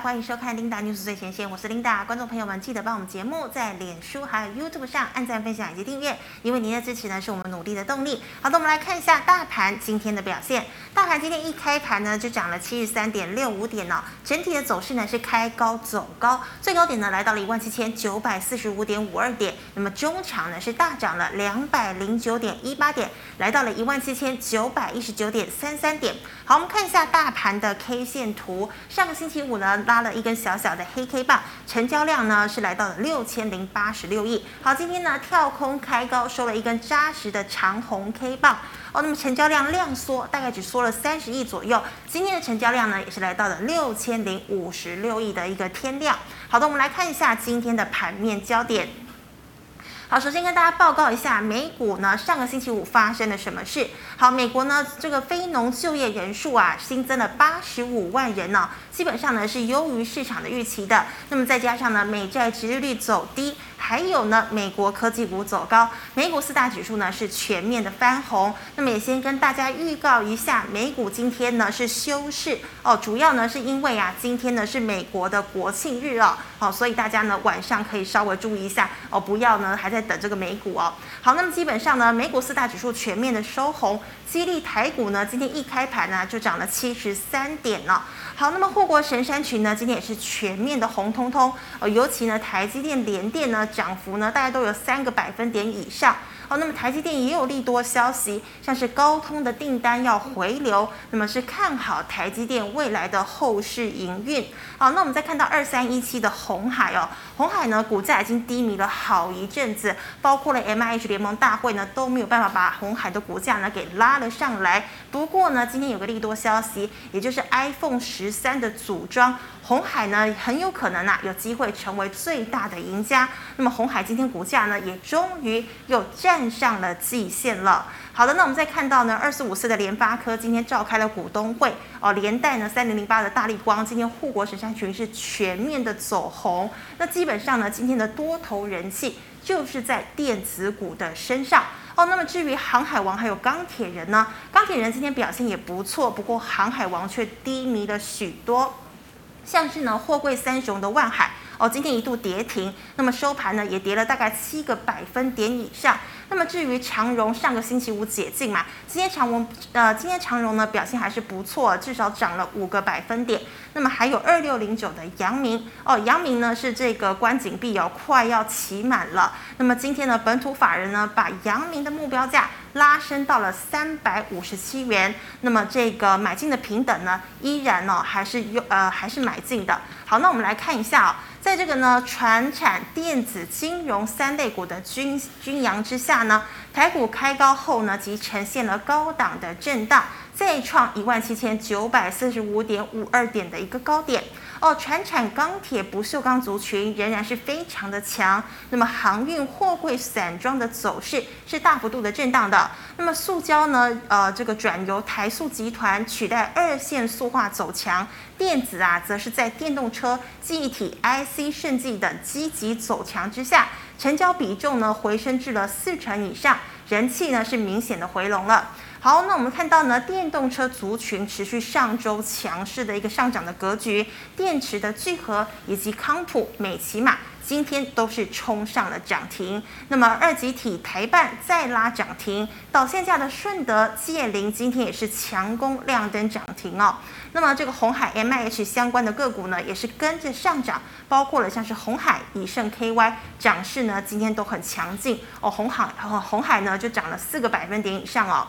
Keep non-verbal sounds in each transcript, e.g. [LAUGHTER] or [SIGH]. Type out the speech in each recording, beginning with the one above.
欢迎收看琳达 news 最前线，我是琳达。观众朋友们，记得帮我们节目在脸书还有 YouTube 上按赞、分享以及订阅，因为您的支持呢是我们努力的动力。好的，我们来看一下大盘今天的表现。大盘今天一开盘呢就涨了七十三点六五点、哦，整体的走势呢是开高走高，最高点呢来到了一万七千九百四十五点五二点，那么中场呢是大涨了两百零九点一八点，来到了一万七千九百一十九点三三点。好，我们看一下大盘的 K 线图，上个星期五呢。拉了一根小小的黑 K 棒，成交量呢是来到了六千零八十六亿。好，今天呢跳空开高，收了一根扎实的长红 K 棒哦。那么成交量量缩，大概只缩了三十亿左右。今天的成交量呢也是来到了六千零五十六亿的一个天量。好的，我们来看一下今天的盘面焦点。好，首先跟大家报告一下，美股呢上个星期五发生了什么事？好，美国呢这个非农就业人数啊新增了八十五万人呢，基本上呢是优于市场的预期的。那么再加上呢美债殖利率走低。还有呢，美国科技股走高，美股四大指数呢是全面的翻红。那么也先跟大家预告一下，美股今天呢是休市哦，主要呢是因为啊，今天呢是美国的国庆日哦，好，所以大家呢晚上可以稍微注意一下哦，不要呢还在等这个美股哦。好，那么基本上呢，美股四大指数全面的收红，激励台股呢今天一开盘呢就涨了七十三点了。好，那么护国神山群呢，今天也是全面的红彤彤，呃，尤其呢，台积电、联电呢，涨幅呢，大概都有三个百分点以上。好，那么台积电也有利多消息，像是高通的订单要回流，那么是看好台积电未来的后市营运。好，那我们再看到二三一七的红海哦，红海呢股价已经低迷了好一阵子，包括了 MIH 联盟大会呢都没有办法把红海的股价呢给拉了上来。不过呢，今天有个利多消息，也就是 iPhone 十三的组装。红海呢很有可能啊有机会成为最大的赢家。那么红海今天股价呢也终于又站站上了季线了。好的，那我们再看到呢二四五四的联发科今天召开了股东会哦，连带呢三零零八的大力光今天护国神山群是全面的走红。那基本上呢今天的多头人气就是在电子股的身上哦。那么至于航海王还有钢铁人呢，钢铁人今天表现也不错，不过航海王却低迷了许多。像是呢，货柜三雄的万海哦，今天一度跌停，那么收盘呢也跌了大概七个百分点以上。那么至于长荣，上个星期五解禁嘛，今天长荣呃，今天长荣呢表现还是不错，至少涨了五个百分点。那么还有二六零九的阳明哦，阳明呢是这个关景币哦，快要起满了。那么今天呢，本土法人呢把阳明的目标价拉升到了三百五十七元。那么这个买进的平等呢，依然呢、还是有呃还是买进的。好，那我们来看一下哦。在这个呢，传产、电子、金融三类股的均均扬之下呢，台股开高后呢，即呈现了高档的震荡，再创一万七千九百四十五点五二点的一个高点。哦，船产、钢铁、不锈钢族群仍然是非常的强。那么航运、货柜、散装的走势是大幅度的震荡的。那么塑胶呢？呃，这个转由台塑集团取代二线塑化走强。电子啊，则是在电动车、记忆体、IC 设计等积极走强之下，成交比重呢回升至了四成以上，人气呢是明显的回笼了。好，那我们看到呢，电动车族群持续上周强势的一个上涨的格局，电池的聚合以及康普、美琪玛今天都是冲上了涨停。那么二极体台半再拉涨停，导线架的顺德、界霖今天也是强攻亮灯涨停哦。那么这个红海 M H 相关的个股呢，也是跟着上涨，包括了像是鸿海、以盛 KY 涨势呢，今天都很强劲哦。红海红海呢就涨了四个百分点以上哦。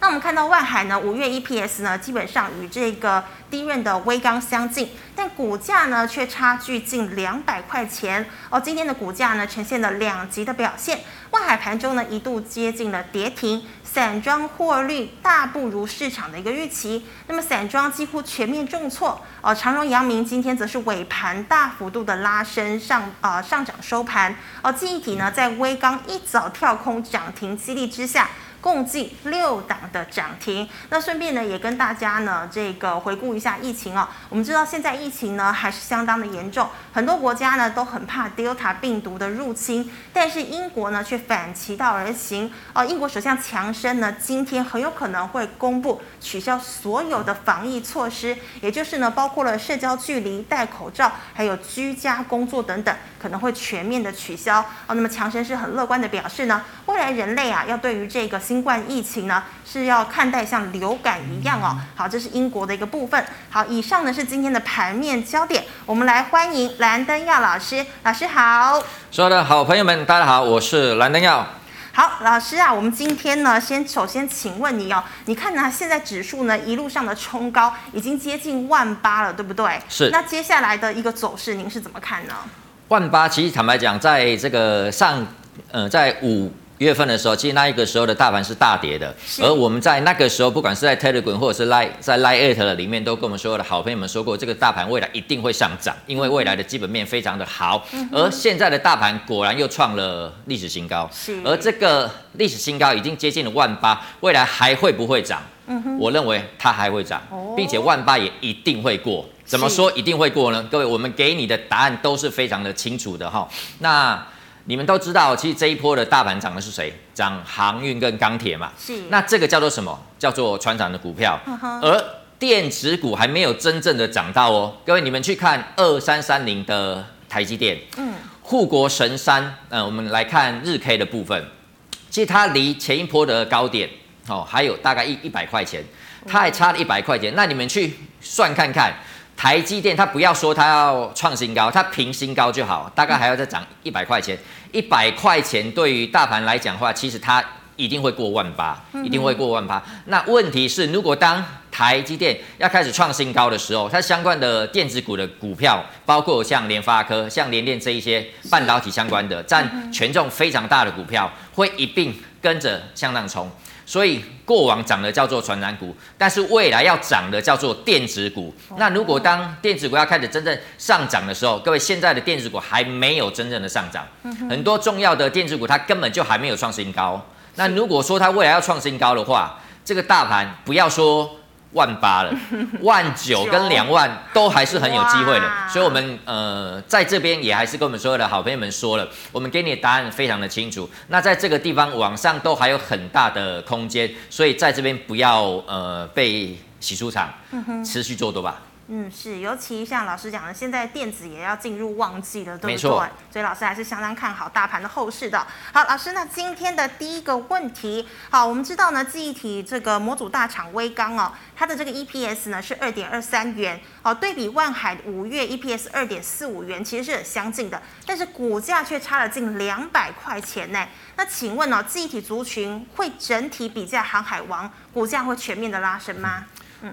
那我们看到万海呢，五月 EPS 呢，基本上与这个低润的微钢相近，但股价呢却差距近两百块钱哦。今天的股价呢呈现了两极的表现，万海盘中呢一度接近了跌停，散装获利大不如市场的一个预期，那么散装几乎全面重挫哦。长荣、阳明今天则是尾盘大幅度的拉升上啊、呃、上涨收盘哦。记忆体呢在微钢一早跳空涨停激励之下。共计六档的涨停。那顺便呢，也跟大家呢这个回顾一下疫情哦。我们知道现在疫情呢还是相当的严重，很多国家呢都很怕 Delta 病毒的入侵，但是英国呢却反其道而行哦。英国首相强生呢今天很有可能会公布取消所有的防疫措施，也就是呢包括了社交距离、戴口罩，还有居家工作等等，可能会全面的取消哦。那么强生是很乐观的表示呢，未来人类啊要对于这个新冠疫情呢是要看待像流感一样哦。好，这是英国的一个部分。好，以上呢是今天的盘面焦点，我们来欢迎蓝灯耀老师。老师好，所有的好朋友们，大家好，我是蓝灯耀。好，老师啊，我们今天呢，先首先请问你哦，你看呢，现在指数呢一路上的冲高，已经接近万八了，对不对？是。那接下来的一个走势，您是怎么看呢？万八，其实坦白讲，在这个上，呃，在五。月份的时候，其实那一个时候的大盘是大跌的，而我们在那个时候，不管是在 Telegram 或者是 Line 在 Line 的里面，都跟我们所有的好朋友们说过，这个大盘未来一定会上涨，因为未来的基本面非常的好。而现在的大盘果然又创了历史新高，而这个历史新高已经接近了万八，未来还会不会涨？我认为它还会涨，并且万八也一定会过。怎么说一定会过呢？各位，我们给你的答案都是非常的清楚的哈。那你们都知道，其实这一波的大盘涨的是谁？涨航运跟钢铁嘛。是。那这个叫做什么？叫做船长的股票。而电子股还没有真正的涨到哦。各位，你们去看二三三零的台积电。嗯。护国神山。嗯，我们来看日 K 的部分。其实它离前一波的高点哦，还有大概一一百块钱，它还差了一百块钱。那你们去算看看。台积电，它不要说它要创新高，它平新高就好，大概还要再涨一百块钱。一百块钱对于大盘来讲的话，其实它一定会过万八，一定会过万八。那问题是，如果当台积电要开始创新高的时候，它相关的电子股的股票，包括像联发科、像联电这一些半导体相关的，占权重非常大的股票，会一并跟着向上冲。所以过往涨的叫做传染股，但是未来要涨的叫做电子股。那如果当电子股要开始真正上涨的时候，各位现在的电子股还没有真正的上涨，很多重要的电子股它根本就还没有创新高。那如果说它未来要创新高的话，这个大盘不要说。万八了，[LAUGHS] 万九跟两万都还是很有机会的，所以，我们呃在这边也还是跟我们所有的好朋友们说了，我们给你的答案非常的清楚。那在这个地方往上都还有很大的空间，所以在这边不要呃被洗出场，持续做多吧。嗯，是，尤其像老师讲的，现在电子也要进入旺季了，对不对？所以老师还是相当看好大盘的后市的。好，老师，那今天的第一个问题，好，我们知道呢，记忆体这个模组大厂微刚哦，它的这个 EPS 呢是二点二三元，哦，对比万海五月 EPS 二点四五元，其实是很相近的，但是股价却差了近两百块钱呢。那请问哦，记忆体族群会整体比价航海王，股价会全面的拉升吗？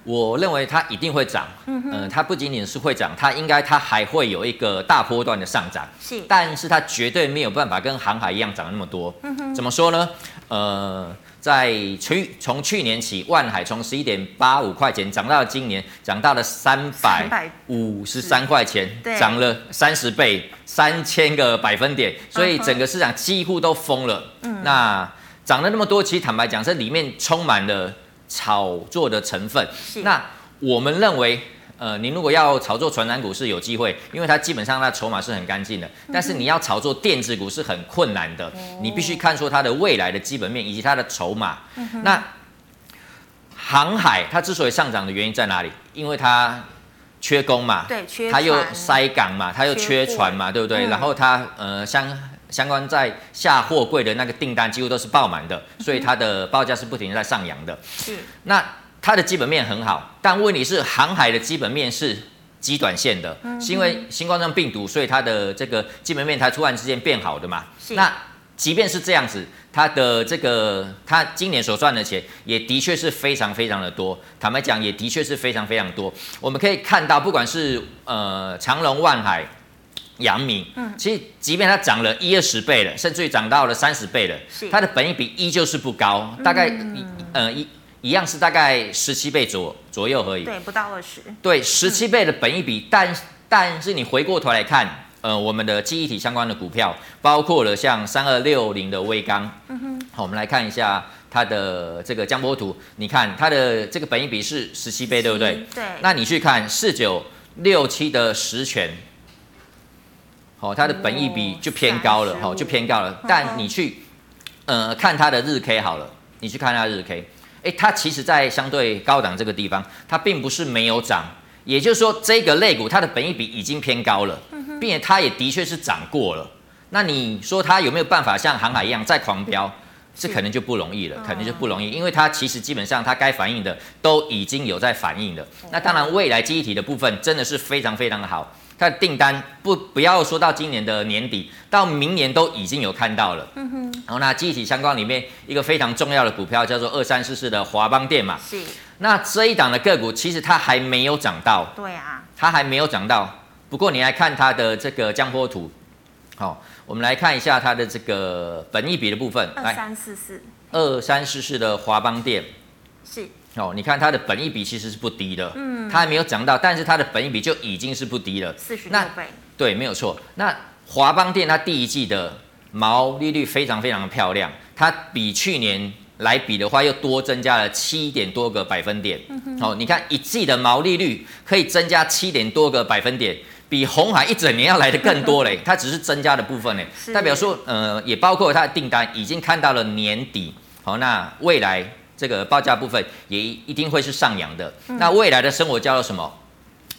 我认为它一定会涨，嗯，呃，它不仅仅是会涨，它应该它还会有一个大波段的上涨，是，但是它绝对没有办法跟航海一样涨那么多，嗯哼，怎么说呢？呃，在去从去年起，万海从十一点八五块钱涨到了今年涨到了三百五十。三块钱，涨了三十倍，三千个百分点，所以整个市场几乎都疯了，嗯，那涨了那么多，其实坦白讲，这里面充满了。炒作的成分，那我们认为，呃，你如果要炒作传染股是有机会，因为它基本上它筹码是很干净的。但是你要炒作电子股是很困难的，你必须看出它的未来的基本面以及它的筹码。那航海它之所以上涨的原因在哪里？因为它缺工嘛，对，缺，它又塞港嘛，它又缺船嘛，对不对？然后它呃相。相关在下货柜的那个订单几乎都是爆满的，所以它的报价是不停地在上扬的。是，那它的基本面很好，但问题是航海的基本面是极短线的，是因为新冠状病毒，所以它的这个基本面才突然之间变好的嘛。是，那即便是这样子，它的这个它今年所赚的钱也的确是非常非常的多。坦白讲，也的确是非常非常多。我们可以看到，不管是呃长隆、万海。阳明，嗯，其实即便它涨了一二十倍了，甚至于涨到了三十倍了，是。它的本益比依旧是不高，大概一呃一一样是大概十七倍左左右而已，对，不到二十，对，十七倍的本益比，嗯、但但是你回过头来看，呃，我们的记忆体相关的股票，包括了像三二六零的微刚，嗯哼，好，我们来看一下它的这个江波图，你看它的这个本益比是十七倍，对不对？对。那你去看四九六七的十銓，好，它的本益比就偏高了，哦，就偏高了。但你去呃看它的日 K 好了，你去看它日 K，哎，它其实在相对高档这个地方，它并不是没有涨，也就是说这个类股它的本益比已经偏高了，并且它也的确是涨过了。那你说它有没有办法像航海一样再狂飙？这可能就不容易了，可能就不容易，因为它其实基本上它该反应的都已经有在反应了。那当然，未来记忆体的部分真的是非常非常的好，它的订单不不要说到今年的年底，到明年都已经有看到了。嗯哼。然后那记忆体相关里面一个非常重要的股票叫做二三四四的华邦电嘛。是。那这一档的个股其实它还没有涨到。对啊。它还没有涨到，不过你来看它的这个江波图，好。我们来看一下它的这个本益比的部分，二三四四，二三四四的华邦电是哦，你看它的本益比其实是不低的，嗯，它还没有涨到，但是它的本益比就已经是不低了，四十六倍，对，没有错。那华邦电它第一季的毛利率非常非常的漂亮，它比去年来比的话又多增加了七点多个百分点，嗯哼，哦，你看一季的毛利率可以增加七点多个百分点。比红海一整年要来的更多嘞，[LAUGHS] 它只是增加的部分嘞，代表说，呃，也包括它的订单已经看到了年底，好，那未来这个报价部分也一定会是上扬的。那未来的生活叫做什么？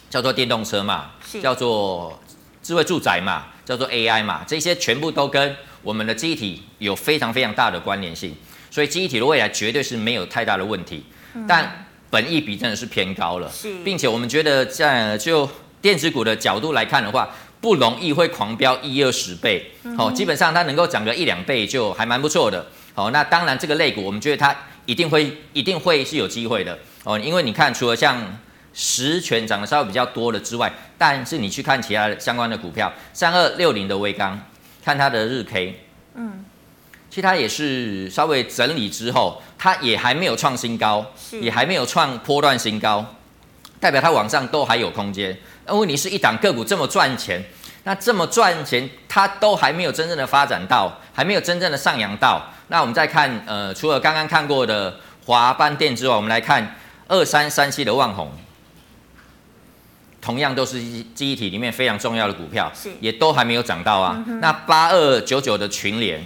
叫做电动车嘛，叫做智慧住宅嘛，叫做 AI 嘛，这些全部都跟我们的记忆体有非常非常大的关联性，所以记忆体的未来绝对是没有太大的问题。但本益比真的是偏高了，并且我们觉得在就。电子股的角度来看的话，不容易会狂飙一二十倍，好，基本上它能够涨个一两倍就还蛮不错的，好，那当然这个类股我们觉得它一定会一定会是有机会的，哦，因为你看除了像十全涨得稍微比较多的之外，但是你去看其他的相关的股票，三二六零的微钢，看它的日 K，嗯，其实它也是稍微整理之后，它也还没有创新高，也还没有创波段新高，代表它往上都还有空间。那问题是一档个股这么赚钱，那这么赚钱，它都还没有真正的发展到，还没有真正的上扬到。那我们再看，呃，除了刚刚看过的华邦电之外，我们来看二三三七的旺宏，同样都是记忆体里面非常重要的股票，也都还没有涨到啊。那八二九九的群联，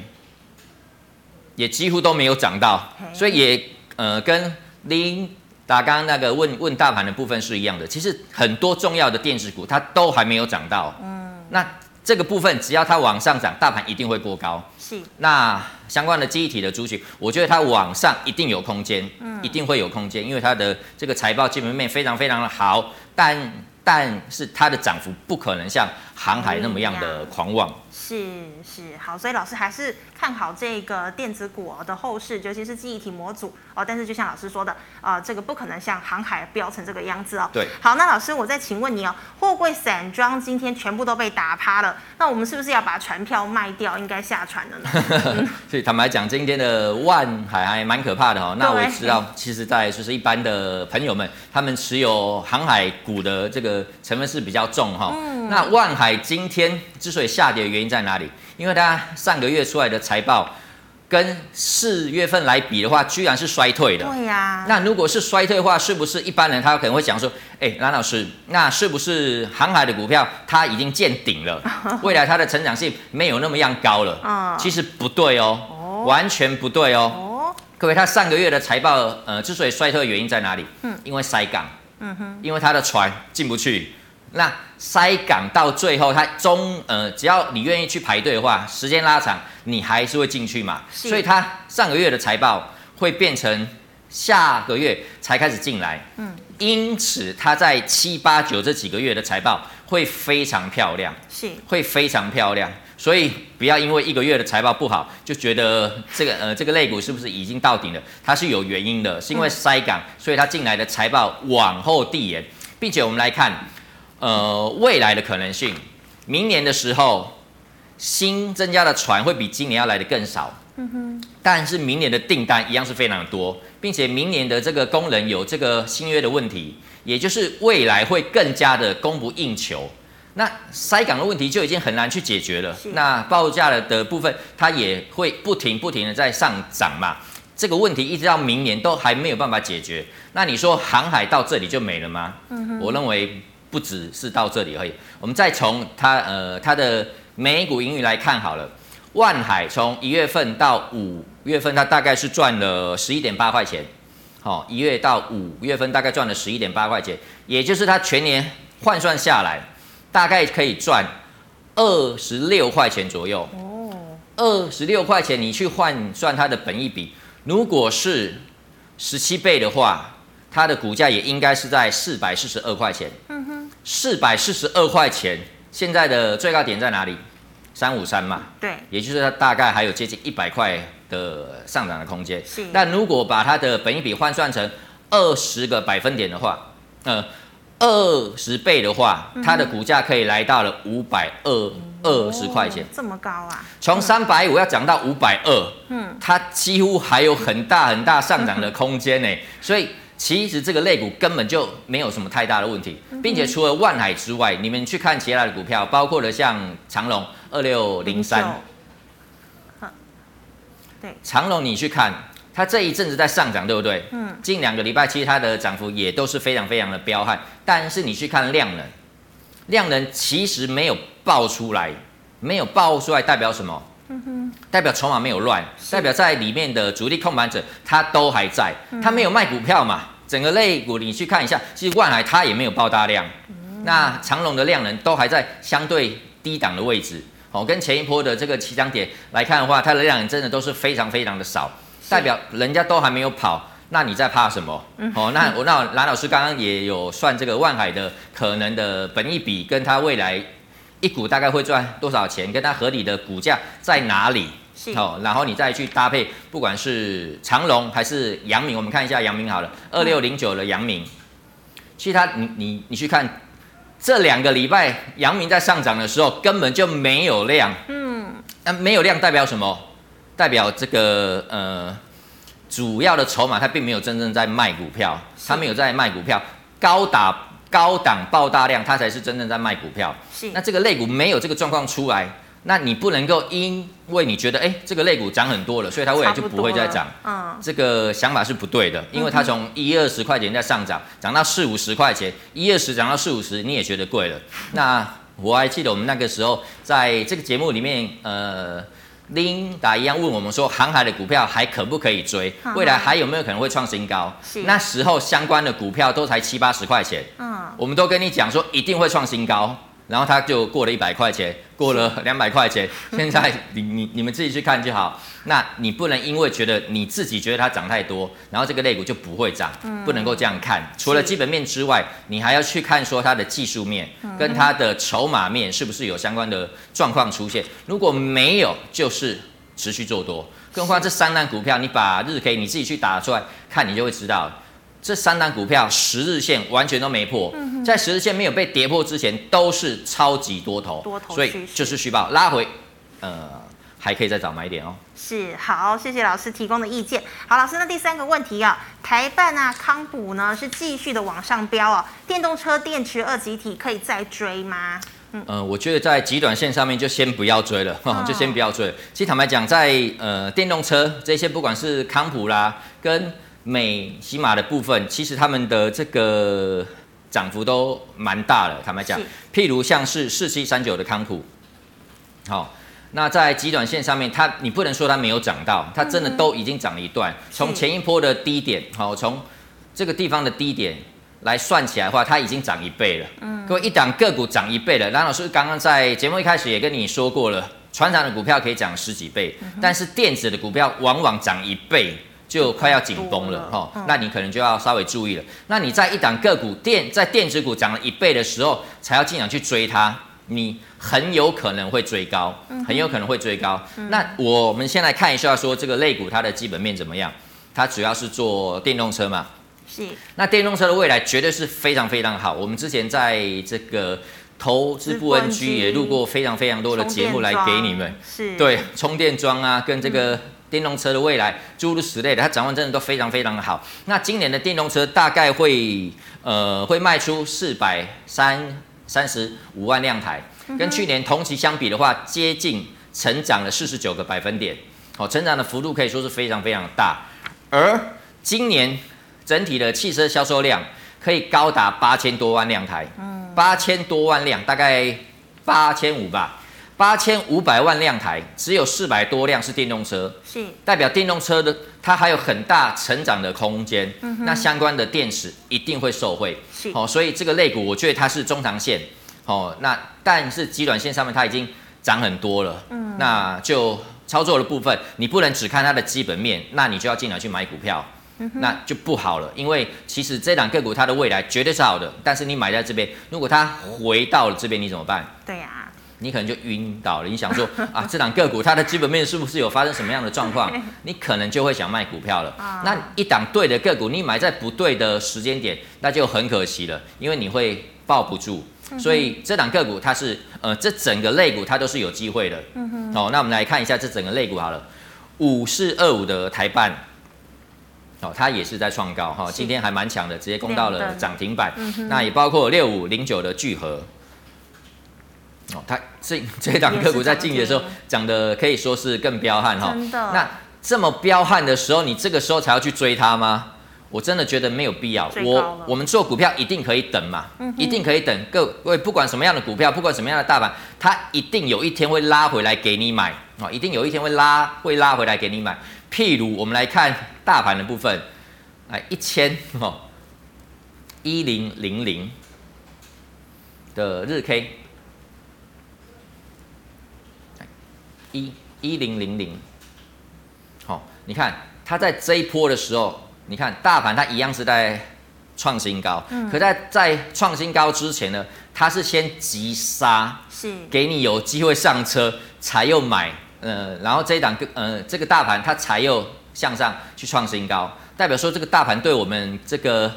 也几乎都没有涨到，所以也呃跟林。打刚刚那个问问大盘的部分是一样的，其实很多重要的电子股它都还没有涨到，嗯，那这个部分只要它往上涨，大盘一定会过高，是。那相关的记忆体的族群，我觉得它往上一定有空间，嗯，一定会有空间，因为它的这个财报基本面非常非常的好，但但是它的涨幅不可能像航海那么样的狂妄。是是好，所以老师还是看好这个电子股的后市，尤其是记忆体模组哦。但是就像老师说的，啊、呃，这个不可能像航海飙成这个样子哦。对。好，那老师，我再请问你哦，货柜散装今天全部都被打趴了，那我们是不是要把船票卖掉，应该下船了呢？[LAUGHS] 所以坦白讲，今天的万海还蛮可怕的哦。那我也知道，其实在就是一般的朋友们，他们持有航海股的这个成分是比较重哈、哦。嗯。那万海今天之所以下跌的原因在哪里？因为它上个月出来的财报跟四月份来比的话，居然是衰退的。对呀。那如果是衰退的话，是不是一般人他可能会想说，哎，蓝老师，那是不是航海的股票它已经见顶了？未来它的成长性没有那么样高了？啊。其实不对哦，完全不对哦。哦。各位，它上个月的财报，呃，之所以衰退的原因在哪里？嗯。因为塞港。嗯哼。因为它的船进不去。那塞港到最后，它中呃，只要你愿意去排队的话，时间拉长，你还是会进去嘛。所以它上个月的财报会变成下个月才开始进来。嗯，因此它在七八九这几个月的财报会非常漂亮，是会非常漂亮。所以不要因为一个月的财报不好，就觉得这个呃这个类股是不是已经到顶了？它是有原因的，是因为塞港，所以它进来的财报往后递延，并且我们来看。呃，未来的可能性，明年的时候，新增加的船会比今年要来的更少。嗯哼。但是明年的订单一样是非常的多，并且明年的这个工人有这个新约的问题，也就是未来会更加的供不应求。那塞港的问题就已经很难去解决了。是那报价的的部分，它也会不停不停的在上涨嘛。这个问题一直到明年都还没有办法解决。那你说航海到这里就没了吗？嗯哼，我认为不只是到这里而已。我们再从它呃它的每股盈余来看好了，万海从一月份到五月份，它大概是赚了十一点八块钱。好，一月到五月份大概赚了十一点八块钱，也就是它全年换算下来，大概可以赚二十六块钱左右。哦，二十六块钱，你去换算它的本益比，如果是十七倍的话，它的股价也应该是在四百四十二块钱。四百四十二块钱，现在的最高点在哪里？三五三嘛。对，也就是它大概还有接近一百块。的上涨的空间，是。但如果把它的本益比换算成二十个百分点的话，呃，二十倍的话，它的股价可以来到了五百二二十块钱，这么高啊！从三百五要涨到五百二，嗯，它几乎还有很大很大上涨的空间呢。所以其实这个类股根本就没有什么太大的问题，并且除了万海之外，你们去看其他的股票，包括了像长隆二六零三。对，长隆你去看，它这一阵子在上涨，对不对？嗯。近两个礼拜，其实它的涨幅也都是非常非常的彪悍。但是你去看量能，量能其实没有爆出来，没有爆出来代表什么？代表筹码没有乱，代表在里面的主力控盘者他都还在，他没有卖股票嘛。整个类股你去看一下，其实万海它也没有爆大量。那长隆的量能都还在相对低档的位置。哦，跟前一波的这个起涨点来看的话，它的量真的都是非常非常的少，代表人家都还没有跑，那你在怕什么？哦，那我那蓝老师刚刚也有算这个万海的可能的本益比，跟它未来一股大概会赚多少钱，跟它合理的股价在哪里？哦，然后你再去搭配，不管是长隆还是阳明，我们看一下阳明好了，二六零九的阳明，其实它你你你去看。这两个礼拜，阳明在上涨的时候根本就没有量。嗯，那没有量代表什么？代表这个呃，主要的筹码它并没有真正在卖股票，它没有在卖股票，高打高档爆大量，它才是真正在卖股票。是，那这个类股没有这个状况出来。那你不能够因为你觉得哎，这个类股涨很多了，所以它未来就不会再涨。嗯，这个想法是不对的，因为它从一二十块钱在上涨，涨到四五十块钱，一二十涨到四五十，你也觉得贵了。那我还记得我们那个时候在这个节目里面，呃，琳达一样问我们说，航海的股票还可不可以追？未来还有没有可能会创新高？是。那时候相关的股票都才七八十块钱，嗯，我们都跟你讲说一定会创新高。然后他就过了一百块钱，过了两百块钱，现在你你你们自己去看就好。那你不能因为觉得你自己觉得它涨太多，然后这个类股就不会涨，不能够这样看。除了基本面之外，你还要去看说它的技术面跟它的筹码面是不是有相关的状况出现。如果没有，就是持续做多。更何况这三档股票，你把日 K 你自己去打出来看，你就会知道。这三档股票十日线完全都没破，在十日线没有被跌破之前，都是超级多头，多头，所以就是虚报拉回，呃，还可以再找买点哦。是，好，谢谢老师提供的意见。好，老师，那第三个问题啊，台办啊，康普呢是继续的往上飙哦，电动车电池二级体可以再追吗？嗯，呃、我觉得在极短线上面就先不要追了，哦、就先不要追了。其实坦白讲，在呃电动车这些，不管是康普啦，跟美西马的部分，其实他们的这个涨幅都蛮大的。坦白讲，譬如像是四七三九的康普，好，那在极短线上面，它你不能说它没有涨到，它真的都已经涨了一段。从前一波的低点，好，从这个地方的低点来算起来的话，它已经涨一倍了。嗯，各位一档个股涨一倍了，蓝老师刚刚在节目一开始也跟你说过了，船长的股票可以涨十几倍，但是电子的股票往往涨一倍。就快要紧绷了哈，那你可能就要稍微注意了。那你在一档个股电在电子股涨了一倍的时候，才要进场去追它，你很有可能会追高，很有可能会追高。那我们先来看一下，说这个类股它的基本面怎么样？它主要是做电动车嘛，是。那电动车的未来绝对是非常非常好。我们之前在这个投资部 NG 也录过非常非常多的节目来给你们，是对充电桩啊，跟这个。电动车的未来诸如此类的，它展望真的都非常非常的好。那今年的电动车大概会呃会卖出四百三三十五万辆台，跟去年同期相比的话，接近成长了四十九个百分点。哦，成长的幅度可以说是非常非常大。而今年整体的汽车销售量可以高达八千多万辆台，嗯，八千多万辆，大概八千五吧。八千五百万辆台，只有四百多辆是电动车，是代表电动车的它还有很大成长的空间。嗯、那相关的电池一定会受惠。是哦，所以这个类股我觉得它是中长线。哦，那但是极短线上面它已经涨很多了。嗯，那就操作的部分，你不能只看它的基本面，那你就要进来去买股票，嗯、那就不好了。因为其实这档个股它的未来绝对是好的，但是你买在这边，如果它回到了这边，你怎么办？对呀、啊。你可能就晕倒了，你想说 [LAUGHS] 啊，这档个股它的基本面是不是有发生什么样的状况？你可能就会想卖股票了。那一档对的个股，你买在不对的时间点，那就很可惜了，因为你会抱不住。所以这档个股它是呃，这整个类股它都是有机会的。哦，那我们来看一下这整个类股好了，五四二五的台办，哦，它也是在创高哈，今天还蛮强的，直接攻到了涨停板。那也包括六五零九的聚合。哦，它这这档个股在近期的时候涨的可以说是更彪悍哈。真的。那这么彪悍的时候，你这个时候才要去追它吗？我真的觉得没有必要。我我们做股票一定可以等嘛，嗯、一定可以等。各位不管什么样的股票，不管什么样的大盘，它一定有一天会拉回来给你买啊，一定有一天会拉会拉回来给你买。譬如我们来看大盘的部分，来一千哦，一零零零的日 K。一一零零零，好，你看它在这一波的时候，你看大盘它一样是在创新高，嗯，可在在创新高之前呢，它是先急杀，是。给你有机会上车才又买，呃，然后这一档呃这个大盘它才又向上去创新高，代表说这个大盘对我们这个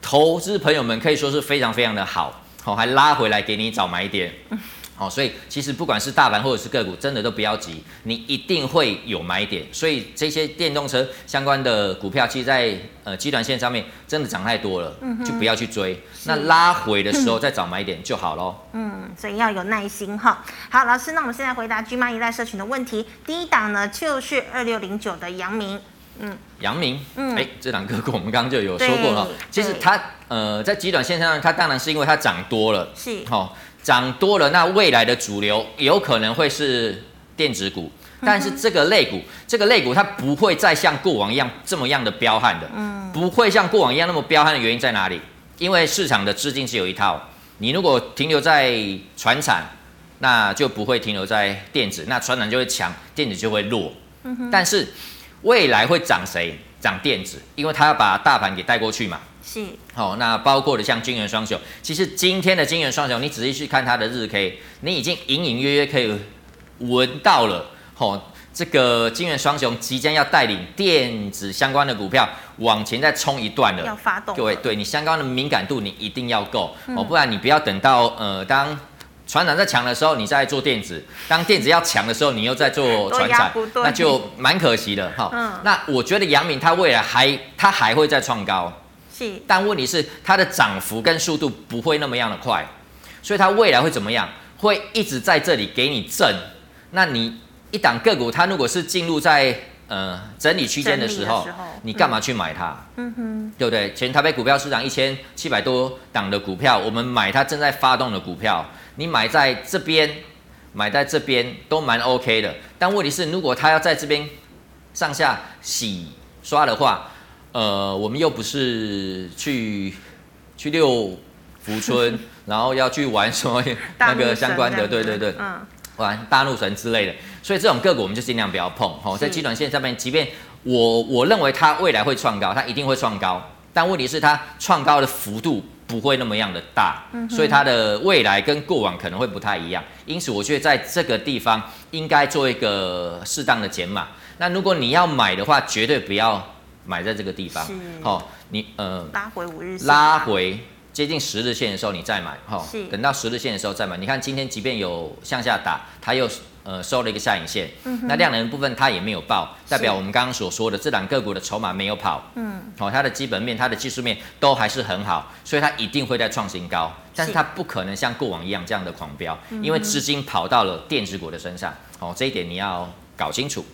投资朋友们可以说是非常非常的好，好，还拉回来给你找买点。嗯好，所以其实不管是大盘或者是个股，真的都不要急，你一定会有买点。所以这些电动车相关的股票，其实在呃极短线上面真的涨太多了，嗯，就不要去追。那拉回的时候再找买点就好喽。嗯，所以要有耐心哈。好，老师，那我们现在回答 G 妈一代社群的问题。第一档呢就是二六零九的阳明，嗯，阳明，嗯，哎，这档个股我们刚刚就有说过了。其实它呃在极短线上，它当然是因为它涨多了，是，好。涨多了，那未来的主流有可能会是电子股，但是这个类股，这个类股它不会再像过往一样这么样的彪悍的，嗯，不会像过往一样那么彪悍的原因在哪里？因为市场的资金是有一套，你如果停留在船产，那就不会停留在电子，那船产就会强，电子就会弱，嗯，但是未来会涨谁？涨电子，因为它要把大盘给带过去嘛。是，好、哦，那包括的像金元双雄，其实今天的金元双雄，你仔细去看它的日 K，你已经隐隐约约可以闻到了，哦，这个金元双雄即将要带领电子相关的股票往前再冲一段了，要发动。各位，对你相关的敏感度你一定要够、嗯、哦，不然你不要等到呃当船长在强的时候，你再做电子；当电子要强的时候，你又在做 [LAUGHS] 船产，那就蛮可惜的哈、哦嗯。那我觉得杨敏他未来还他还会再创高。是，但问题是它的涨幅跟速度不会那么样的快，所以它未来会怎么样？会一直在这里给你震。那你一档个股，它如果是进入在呃整理区间的时候，时候你干嘛去买它？嗯哼，对不对？前台北股票市场一千七百多档的股票，我们买它正在发动的股票，你买在这边，买在这边都蛮 OK 的。但问题是，如果它要在这边上下洗刷的话，呃，我们又不是去去六福村，[LAUGHS] 然后要去玩什么 [LAUGHS] 那个相关的，对对对，嗯，玩大怒神之类的，所以这种个股我们就尽量不要碰。哦，在基准线上面，即便我我认为它未来会创高，它一定会创高，但问题是它创高的幅度不会那么样的大，所以它的未来跟过往可能会不太一样。因此，我觉得在这个地方应该做一个适当的减码。那如果你要买的话，绝对不要。买在这个地方，好、哦，你呃拉回五日线，拉回接近十日线的时候你再买，哈、哦，等到十日线的时候再买。你看今天即便有向下打，它又呃收了一个下影线，嗯、那量能部分它也没有爆，代表我们刚刚所说的这两个股的筹码没有跑，嗯，好、哦，它的基本面、它的技术面都还是很好，所以它一定会在创新高，但是它不可能像过往一样这样的狂飙，因为资金跑到了电子股的身上，哦，这一点你要搞清楚。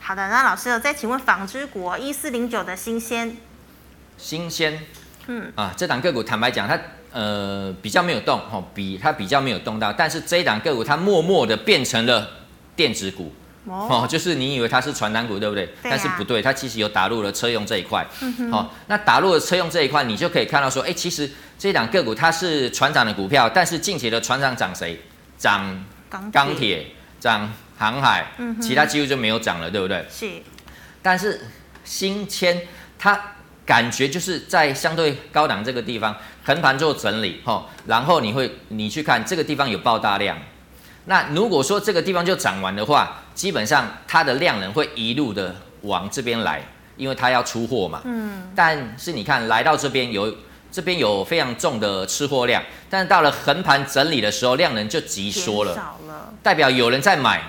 好的，那老师再请问纺织股一四零九的新鲜，新鲜，嗯啊，这档个股坦白讲，它呃比较没有动哦，比它比较没有动到，但是这一档个股它默默的变成了电子股。哦，就是你以为它是传单股，对不对？对啊、但是不对，它其实有打入了车用这一块。嗯哼。哦，那打入了车用这一块，你就可以看到说，哎，其实这档个股它是船长的股票，但是近期的船长涨谁？涨钢铁，涨航海，嗯，其他几乎就没有涨了，对不对？是。但是新签它感觉就是在相对高档这个地方横盘做整理，哈、哦，然后你会你去看这个地方有爆大量。那如果说这个地方就涨完的话，基本上它的量能会一路的往这边来，因为它要出货嘛。嗯。但是你看来到这边有这边有非常重的吃货量，但是到了横盘整理的时候，量能就急缩了，代表有人在买，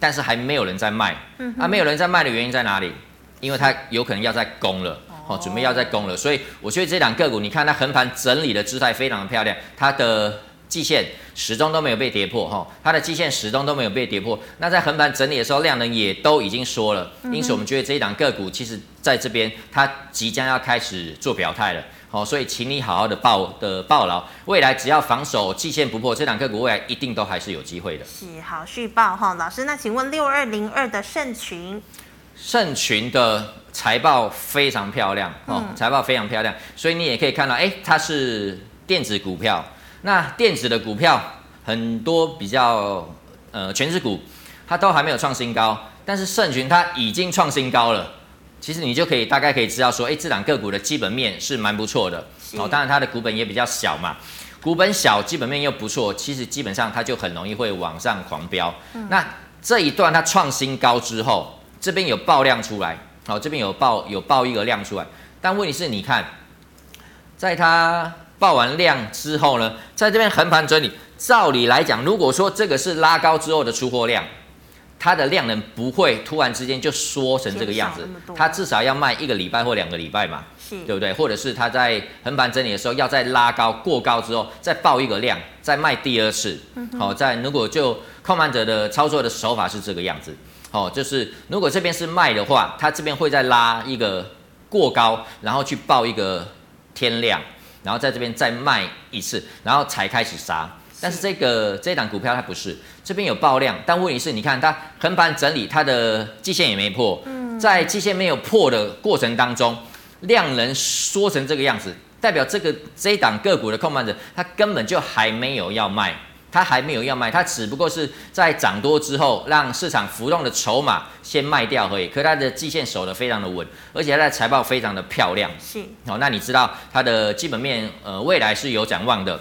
但是还没有人在卖。嗯。啊，没有人在卖的原因在哪里？因为它有可能要在攻了，哦，准备要在攻了。所以我觉得这档个股，你看它横盘整理的姿态非常的漂亮，它的。季线始终都没有被跌破，哈，它的季线始终都没有被跌破。那在横盘整理的时候，量能也都已经缩了，因此我们觉得这一档个股其实在这边它即将要开始做表态了，好，所以请你好好的抱的抱牢，未来只要防守季线不破，这两个股未来一定都还是有机会的。是好续报哈，老师，那请问六二零二的盛群，盛群的财报非常漂亮，哦，财报非常漂亮，所以你也可以看到，哎，它是电子股票。那电子的股票很多比较呃权值股，它都还没有创新高，但是盛群它已经创新高了。其实你就可以大概可以知道说，哎，这档个股的基本面是蛮不错的哦。当然它的股本也比较小嘛，股本小，基本面又不错，其实基本上它就很容易会往上狂飙。嗯、那这一段它创新高之后，这边有爆量出来，好、哦，这边有爆有爆一个量出来，但问题是你看，在它。爆完量之后呢，在这边横盘整理，照理来讲，如果说这个是拉高之后的出货量，它的量能不会突然之间就缩成这个样子，它至少要卖一个礼拜或两个礼拜嘛，对不对？或者是它在横盘整理的时候要再拉高过高之后再爆一个量，再卖第二次。好、嗯，在如果就控盘者的操作的手法是这个样子，好，就是如果这边是卖的话，它这边会再拉一个过高，然后去爆一个天量。然后在这边再卖一次，然后才开始杀。但是这个这档股票它不是，这边有爆量，但问题是，你看它横盘整理，它的季线也没破。嗯在季线没有破的过程当中，量能缩成这个样子，代表这个这档个股的控盘者，他根本就还没有要卖。他还没有要卖，他只不过是在涨多之后，让市场浮动的筹码先卖掉而已。可它的季线守得非常的稳，而且它的财报非常的漂亮。是，好，那你知道它的基本面，呃，未来是有展望的。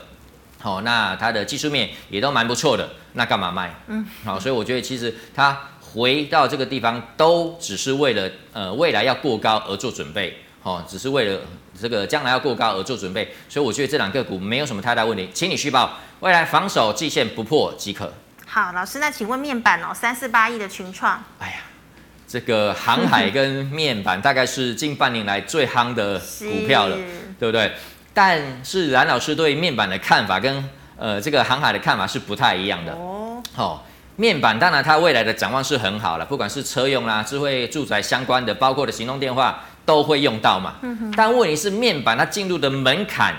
好，那它的技术面也都蛮不错的。那干嘛卖？嗯，好，所以我觉得其实它回到这个地方，都只是为了呃未来要过高而做准备。好，只是为了这个将来要过高而做准备。所以我觉得这两个股没有什么太大问题，请你续报。未来防守季线不破即可。好，老师，那请问面板哦，三四八亿的群创。哎呀，这个航海跟面板大概是近半年来最夯的 [LAUGHS] 股票了，对不对？但是蓝老师对面板的看法跟呃这个航海的看法是不太一样的。哦。好，面板当然它未来的展望是很好了，不管是车用啦、智慧住宅相关的，包括的行动电话都会用到嘛。嗯。但问题是面板它进入的门槛。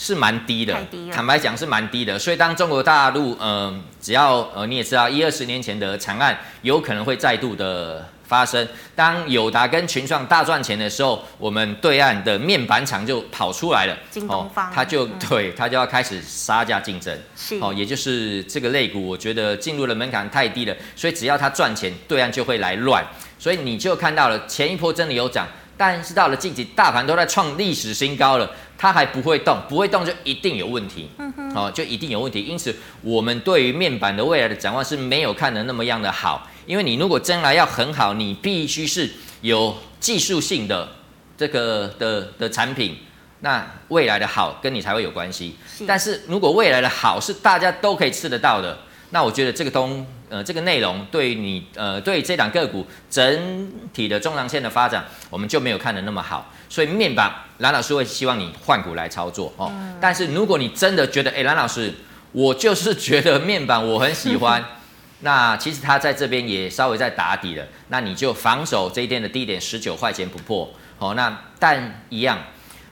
是蛮低的，坦白讲是蛮低的，所以当中国大陆，嗯、呃，只要呃你也知道一二十年前的惨案有可能会再度的发生。当友达跟群创大赚钱的时候，我们对岸的面板厂就跑出来了，京东方，他、哦、就、嗯、对他就要开始杀价竞争，是哦，也就是这个类股，我觉得进入的门槛太低了，所以只要他赚钱，对岸就会来乱，所以你就看到了前一波真的有涨，但是到了近期大盘都在创历史新高了。它还不会动，不会动就一定有问题，嗯哼，哦，就一定有问题。因此，我们对于面板的未来的展望是没有看的那么样的好。因为你如果将来要很好，你必须是有技术性的这个的的产品，那未来的好跟你才会有关系。是。但是如果未来的好是大家都可以吃得到的，那我觉得这个东呃这个内容对你呃对这档个股整体的中长线的发展，我们就没有看得那么好。所以面板，蓝老师会希望你换股来操作哦。但是如果你真的觉得，哎，蓝老师，我就是觉得面板我很喜欢，[LAUGHS] 那其实它在这边也稍微在打底了，那你就防守这一天的低点十九块钱不破。好，那但一样。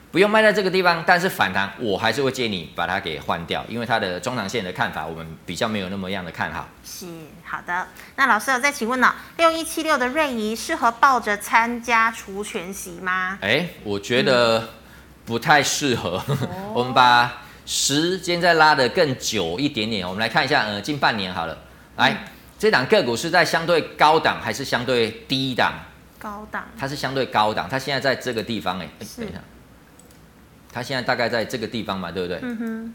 不用卖在这个地方，但是反弹我还是会建议你把它给换掉，因为它的中长线的看法我们比较没有那么样的看好。是好的，那老师有再请问呢？六一七六的瑞仪适合抱着参加除权席吗？哎，我觉得不太适合。嗯、[LAUGHS] 我们把时间再拉得更久一点点，我们来看一下，呃，近半年好了。来，嗯、这档个股是在相对高档还是相对低档？高档。它是相对高档，它现在在这个地方，哎，等一下。它现在大概在这个地方嘛，对不对？嗯哼。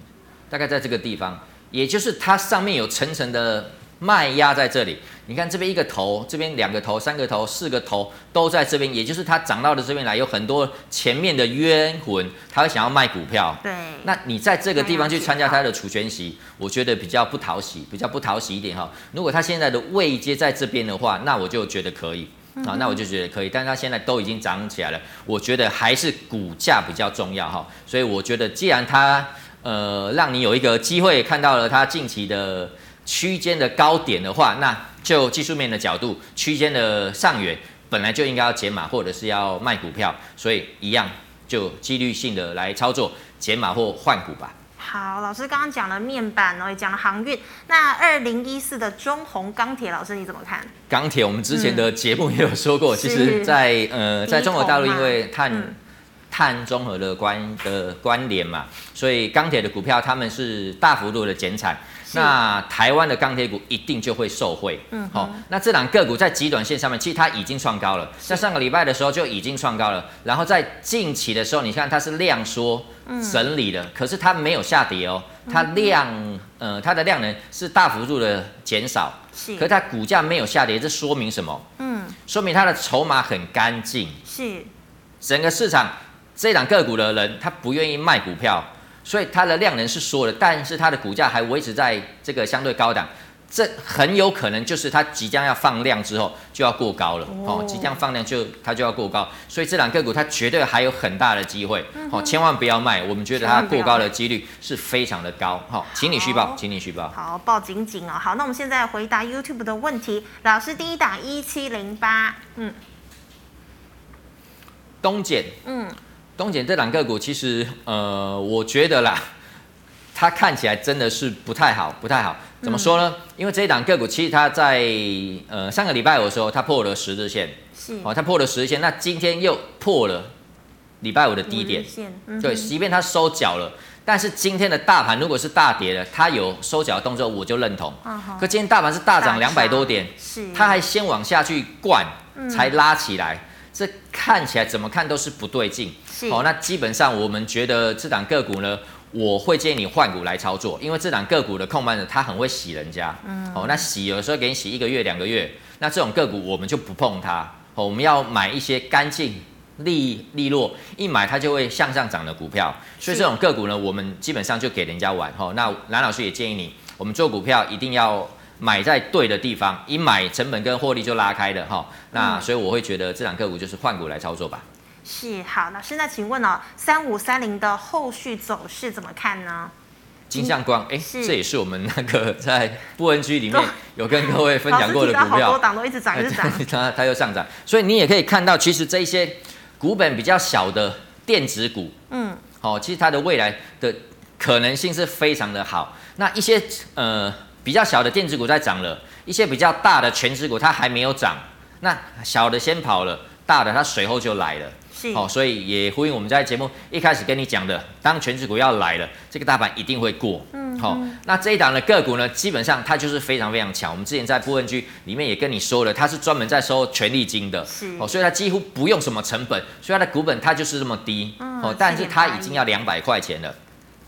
大概在这个地方，也就是它上面有层层的卖压在这里。你看这边一个头，这边两个头，三个头，四个头都在这边，也就是它涨到了这边来，有很多前面的冤魂，他会想要卖股票。对。那你在这个地方去参加他的除权息，我觉得比较不讨喜，比较不讨喜一点哈。如果它现在的位阶在这边的话，那我就觉得可以。啊，那我就觉得可以，但是它现在都已经涨起来了，我觉得还是股价比较重要哈，所以我觉得既然它呃让你有一个机会看到了它近期的区间的高点的话，那就技术面的角度，区间的上缘本来就应该要减码或者是要卖股票，所以一样就纪律性的来操作减码或换股吧。好，老师刚刚讲了面板哦，也讲了航运。那二零一四的中红钢铁，老师你怎么看？钢铁，我们之前的节目也有说过，嗯、其实在呃，在中国大陆，因为碳、嗯、碳中和的关的关联嘛，所以钢铁的股票他们是大幅度的减产。那台湾的钢铁股一定就会受惠，嗯，好，那这两个股在极短线上面，其实它已经创高了，在上个礼拜的时候就已经创高了，然后在近期的时候，你看它是量缩整理的，可是它没有下跌哦，它量，呃，它的量能是大幅度的减少，是，可是它股价没有下跌，这说明什么？嗯，说明它的筹码很干净，是，整个市场这档个股的人他不愿意卖股票。所以它的量能是缩的，但是它的股价还维持在这个相对高档，这很有可能就是它即将要放量之后就要过高了哦，即将放量就它就要过高，所以这档个股它绝对还有很大的机会哦，千万不要卖，我们觉得它过高的几率是非常的高，好，请你续报，请你续报，好，报紧紧哦，好，那我们现在回答 YouTube 的问题，老师第一档一七零八，嗯，东碱，嗯。东碱这两个股，其实呃，我觉得啦，它看起来真的是不太好，不太好。怎么说呢？嗯、因为这一档个股，其实它在呃上个礼拜五的时候，它破了十日线，是哦，它破了十日线。那今天又破了礼拜五的低点，嗯、对，即便它收脚了，但是今天的大盘如果是大跌的，它有收脚的动作，我就认同。嗯、可今天大盘是大涨两百多点，是，它还先往下去灌，才拉起来。嗯这看起来怎么看都是不对劲，好、哦，那基本上我们觉得这档个股呢，我会建议你换股来操作，因为这档个股的控盘者他很会洗人家，嗯，好、哦，那洗有时候给你洗一个月两个月，那这种个股我们就不碰它，好、哦，我们要买一些干净利利落，一买它就会向上涨的股票，所以这种个股呢，我们基本上就给人家玩，好、哦，那蓝老师也建议你，我们做股票一定要。买在对的地方，一买成本跟获利就拉开的。哈。那所以我会觉得这档个股就是换股来操作吧。是，好，老师，那请问哦，三五三零的后续走势怎么看呢？金像光，哎，这也是我们那个在布恩居里面有跟各位分享过的股票，好多档都一直涨，一直涨，它 [LAUGHS] 它又上涨，所以你也可以看到，其实这一些股本比较小的电子股，嗯，好，其实它的未来的可能性是非常的好。那一些呃。比较小的电子股在涨了，一些比较大的全职股它还没有涨，那小的先跑了，大的它随后就来了，是。哦，所以也呼应我们在节目一开始跟你讲的，当权值股要来了，这个大盘一定会过，嗯，好、哦，那这一档的个股呢，基本上它就是非常非常强，我们之前在部分区里面也跟你说了，它是专门在收权利金的，是。哦，所以它几乎不用什么成本，所以它的股本它就是这么低，嗯、哦，但是它已经要两百块钱了，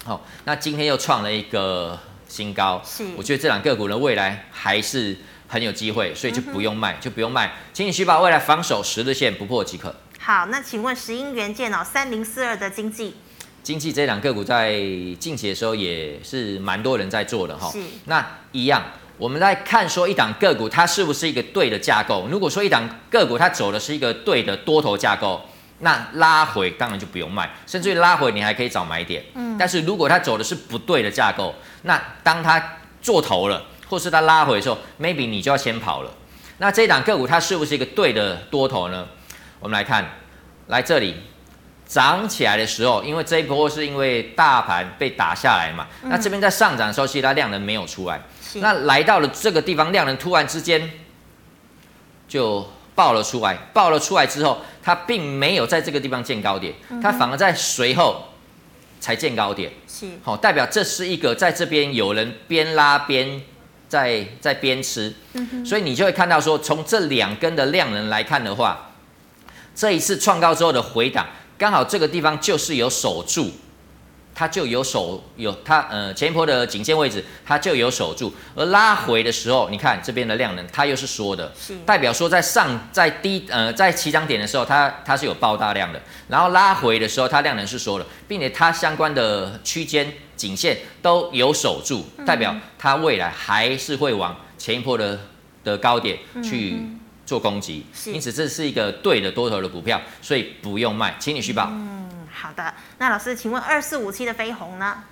好、哦，那今天又创了一个。新高，是，我觉得这两个股呢，未来还是很有机会，所以就不用卖，嗯、就不用卖，请你去把未来防守十日线不破即可。好，那请问石英元件哦，三零四二的经济，经济这两个股在近期的时候也是蛮多人在做的哈。是，那一样，我们在看说一档个股它是不是一个对的架构？如果说一档个股它走的是一个对的多头架构。那拉回当然就不用卖，甚至于拉回你还可以找买点。嗯，但是如果它走的是不对的架构，那当它做头了，或或是它拉回的时候，maybe 你就要先跑了。那这一档个股它是不是一个对的多头呢？我们来看，来这里涨起来的时候，因为这一波是因为大盘被打下来嘛，嗯、那这边在上涨的时候，其实它量能没有出来。那来到了这个地方，量能突然之间就爆了出来，爆了出来之后，它并没有在这个地方见高点，它反而在随后才见高点。是，好，代表这是一个在这边有人边拉边在在边吃，所以你就会看到说，从这两根的量能来看的话，这一次创高之后的回档，刚好这个地方就是有守住。它就有守有它呃前一波的颈线位置，它就有守住，而拉回的时候，你看这边的量能，它又是缩的，是代表说在上在低呃在起涨点的时候，它它是有爆大量的，然后拉回的时候，它量能是缩的，并且它相关的区间颈线都有守住，代表它未来还是会往前一波的的高点去做攻击，因此这是一个对的多头的股票，所以不用卖，请你续报。嗯好的，那老师，请问二四五七的飞鸿呢？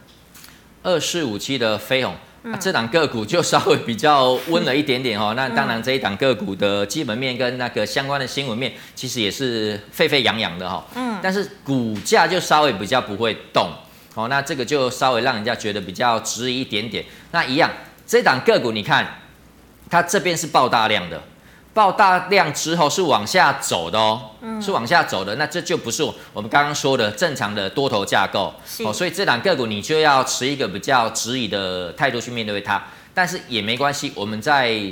二四五七的飞鸿，这档个股就稍微比较温了一点点哦。那当然，这一档个股的基本面跟那个相关的新闻面，其实也是沸沸扬扬的哈。嗯。但是股价就稍微比较不会动，哦，那这个就稍微让人家觉得比较质疑一点点。那一样，这档个股你看，它这边是爆大量的。爆大量之后是往下走的哦，嗯、是往下走的，那这就不是我们刚刚说的正常的多头架构。哦，所以这档个股你就要持一个比较质疑的态度去面对它，但是也没关系，我们在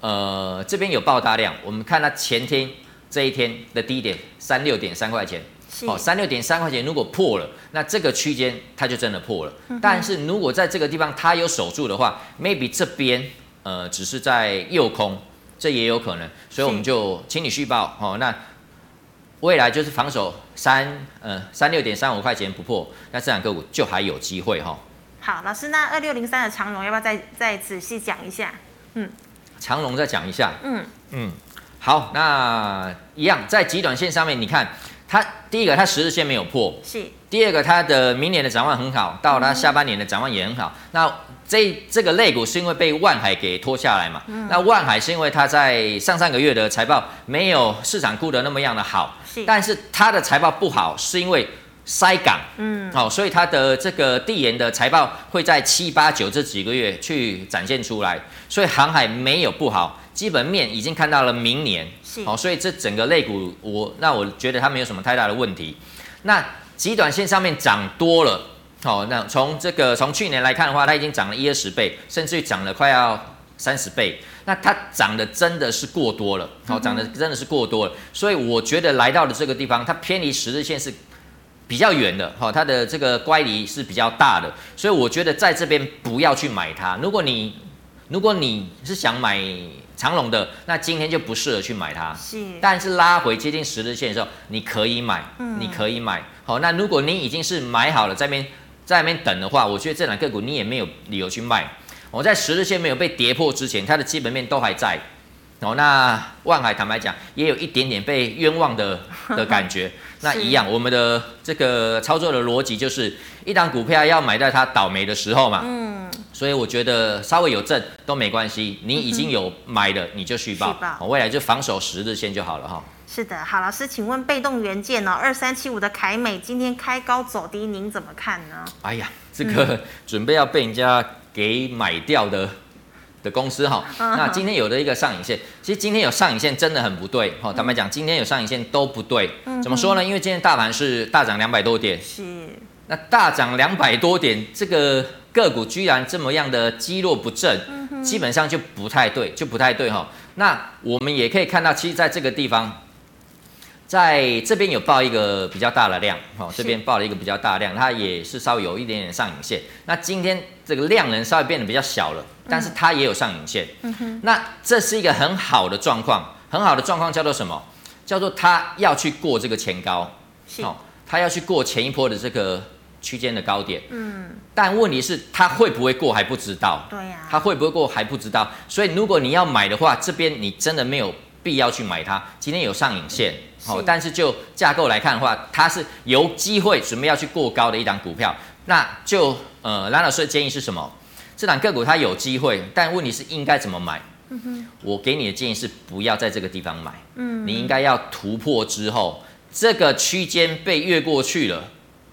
呃这边有爆大量，我们看它前天这一天的低点三六点三块钱，是。哦，三六点三块钱如果破了，那这个区间它就真的破了，嗯、但是如果在这个地方它有守住的话，maybe 这边呃只是在诱空。这也有可能，所以我们就请你续报哦。那未来就是防守三呃三六点三五块钱不破，那这两个股就还有机会哈。好，老师，那二六零三的长荣要不要再再仔细讲一下？嗯，长荣再讲一下。嗯嗯，好，那一样在极短线上面，你看它第一个它十日线没有破，是第二个它的明年的展望很好，到它下半年的展望也很好。嗯、那这这个类股是因为被万海给拖下来嘛？嗯、那万海是因为它在上上个月的财报没有市场估的那么样的好，是。但是它的财报不好是因为塞港，嗯，好、哦，所以它的这个地缘的财报会在七八九这几个月去展现出来，所以航海没有不好，基本面已经看到了明年，是，好、哦，所以这整个类股我那我觉得它没有什么太大的问题，那极短线上面涨多了。好，那从这个从去年来看的话，它已经涨了一二十倍，甚至于涨了快要三十倍。那它涨的真的是过多了，好，涨的真的是过多了。所以我觉得来到了这个地方，它偏离十日线是比较远的，好，它的这个乖离是比较大的。所以我觉得在这边不要去买它。如果你如果你是想买长龙的，那今天就不适合去买它。是，但是拉回接近十日线的时候，你可以买，你可以买。好，那如果你已经是买好了这边。在那边等的话，我觉得这两个股你也没有理由去卖。我在十日线没有被跌破之前，它的基本面都还在。哦，那万海坦白讲，也有一点点被冤枉的 [LAUGHS] 的感觉。那一样，我们的这个操作的逻辑就是，一档股票要买在它倒霉的时候嘛。嗯。所以我觉得稍微有震都没关系，你已经有买的你就续报，续报未来就防守十日线就好了哈。是的，好，老师，请问被动元件呢？二三七五的凯美今天开高走低，您怎么看呢？哎呀，这个 [LAUGHS] 准备要被人家给买掉的的公司哈，[LAUGHS] 嗯、那今天有的一个上影线，其实今天有上影线真的很不对哈。坦白讲，今天有上影线都不对，怎么说呢？因为今天大盘是大涨两百多点，是，那大涨两百多点，这个个股居然这么样的积弱不振，嗯、基本上就不太对，就不太对哈。那我们也可以看到，其实在这个地方。在这边有报一个比较大的量，哦，这边报了一个比较大的量，它也是稍微有一点点上影线。那今天这个量能稍微变得比较小了，但是它也有上影线。嗯哼。那这是一个很好的状况，很好的状况叫做什么？叫做它要去过这个前高，是哦，它要去过前一波的这个区间的高点。嗯。但问题是它会不会过还不知道。对呀。它会不会过还不知道，所以如果你要买的话，这边你真的没有必要去买它。今天有上影线。好，但是就架构来看的话，它是有机会准备要去过高的一档股票，那就呃，蓝老师的建议是什么？这档个股它有机会，但问题是应该怎么买？嗯哼，我给你的建议是不要在这个地方买。嗯，你应该要突破之后，这个区间被越过去了，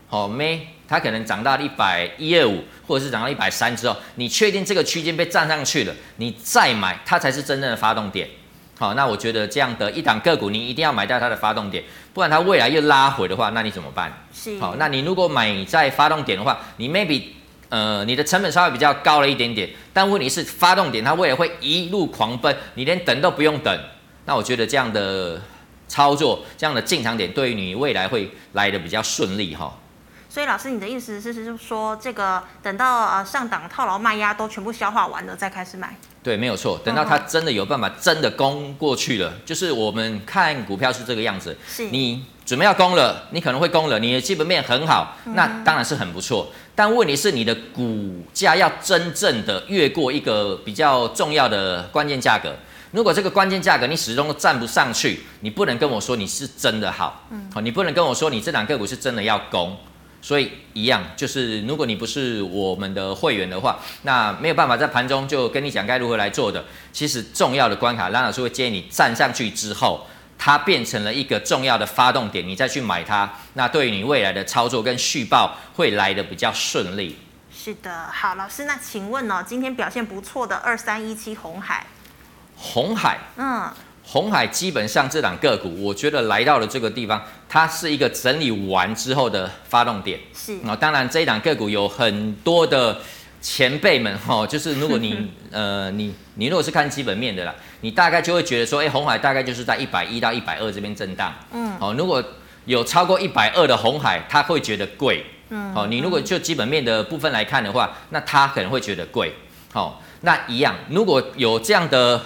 好没？它可能涨到一百一二五，或者是涨到一百三之后，你确定这个区间被站上去了，你再买，它才是真正的发动点。好，那我觉得这样的一档个股，你一定要买到它的发动点，不然它未来又拉回的话，那你怎么办？是。好，那你如果买在发动点的话，你 maybe。呃，你的成本稍微比较高了一点点，但问题是发动点它未来会一路狂奔，你连等都不用等。那我觉得这样的操作，这样的进场点对于你未来会来的比较顺利哈。所以老师，你的意思是是说，这个等到呃上档套牢卖压都全部消化完了再开始买？对，没有错。等到它真的有办法真的攻过去了，就是我们看股票是这个样子。是。你准备要攻了，你可能会攻了，你的基本面很好，那当然是很不错。但问题是，你的股价要真正的越过一个比较重要的关键价格。如果这个关键价格你始终都站不上去，你不能跟我说你是真的好，嗯，好，你不能跟我说你这两个股是真的要攻。所以一样，就是如果你不是我们的会员的话，那没有办法在盘中就跟你讲该如何来做的。其实重要的关卡，蓝老师会建议你站上去之后。它变成了一个重要的发动点，你再去买它，那对于你未来的操作跟续报会来的比较顺利。是的，好，老师，那请问哦，今天表现不错的二三一七红海，红海，嗯，鸿海基本上这档个股，我觉得来到了这个地方，它是一个整理完之后的发动点。是，啊当然这一档个股有很多的。前辈们哈，就是如果你 [LAUGHS] 呃你你如果是看基本面的啦，你大概就会觉得说，哎，红海大概就是在一百一到一百二这边震荡。嗯，好，如果有超过一百二的红海，他会觉得贵。嗯，好，你如果就基本面的部分来看的话，那他可能会觉得贵。好，那一样，如果有这样的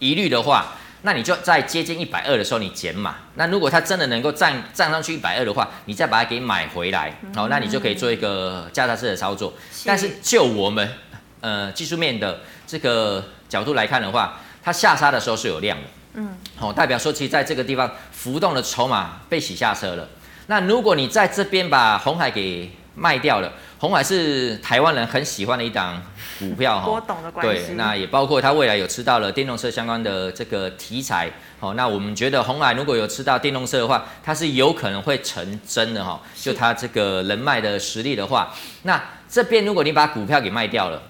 疑虑的话。那你就在接近一百二的时候，你减码。那如果它真的能够站站上去一百二的话，你再把它给买回来，好，那你就可以做一个价差式的操作。但是就我们呃技术面的这个角度来看的话，它下杀的时候是有量的，嗯，好，代表说其实在这个地方浮动的筹码被洗下车了。那如果你在这边把红海给卖掉了。红海是台湾人很喜欢的一档股票 [LAUGHS] 哈，波动的关系。对，那也包括它未来有吃到了电动车相关的这个题材。好，那我们觉得红海如果有吃到电动车的话，它是有可能会成真的哈。就它这个人脉的实力的话，那这边如果你把股票给卖掉了，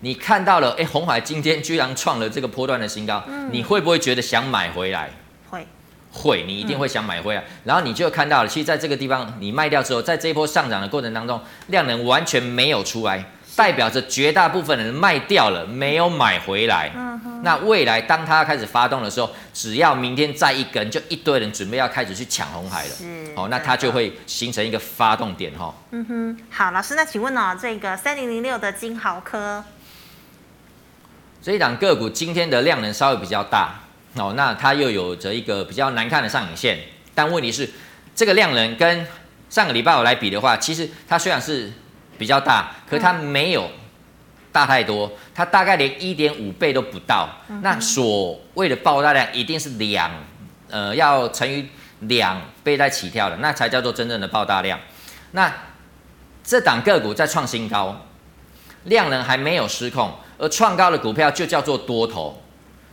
你看到了，哎，红海今天居然创了这个波段的新高，你会不会觉得想买回来？会，你一定会想买回来，嗯、然后你就看到了，其实在这个地方你卖掉之后，在这一波上涨的过程当中，量能完全没有出来，代表着绝大部分人卖掉了，没有买回来。那未来当它开始发动的时候，只要明天再一根，就一堆人准备要开始去抢红海了。是。好，那它就会形成一个发动点哈。嗯哼。好，老师，那请问呢，这个三零零六的金豪科，这一档个股今天的量能稍微比较大。哦，那它又有着一个比较难看的上影线，但问题是，这个量能跟上个礼拜五来比的话，其实它虽然是比较大，可它没有大太多，它大概连一点五倍都不到。那所谓的爆大量，一定是两，呃，要乘以两倍再起跳的，那才叫做真正的爆大量。那这档个股在创新高，量能还没有失控，而创高的股票就叫做多头。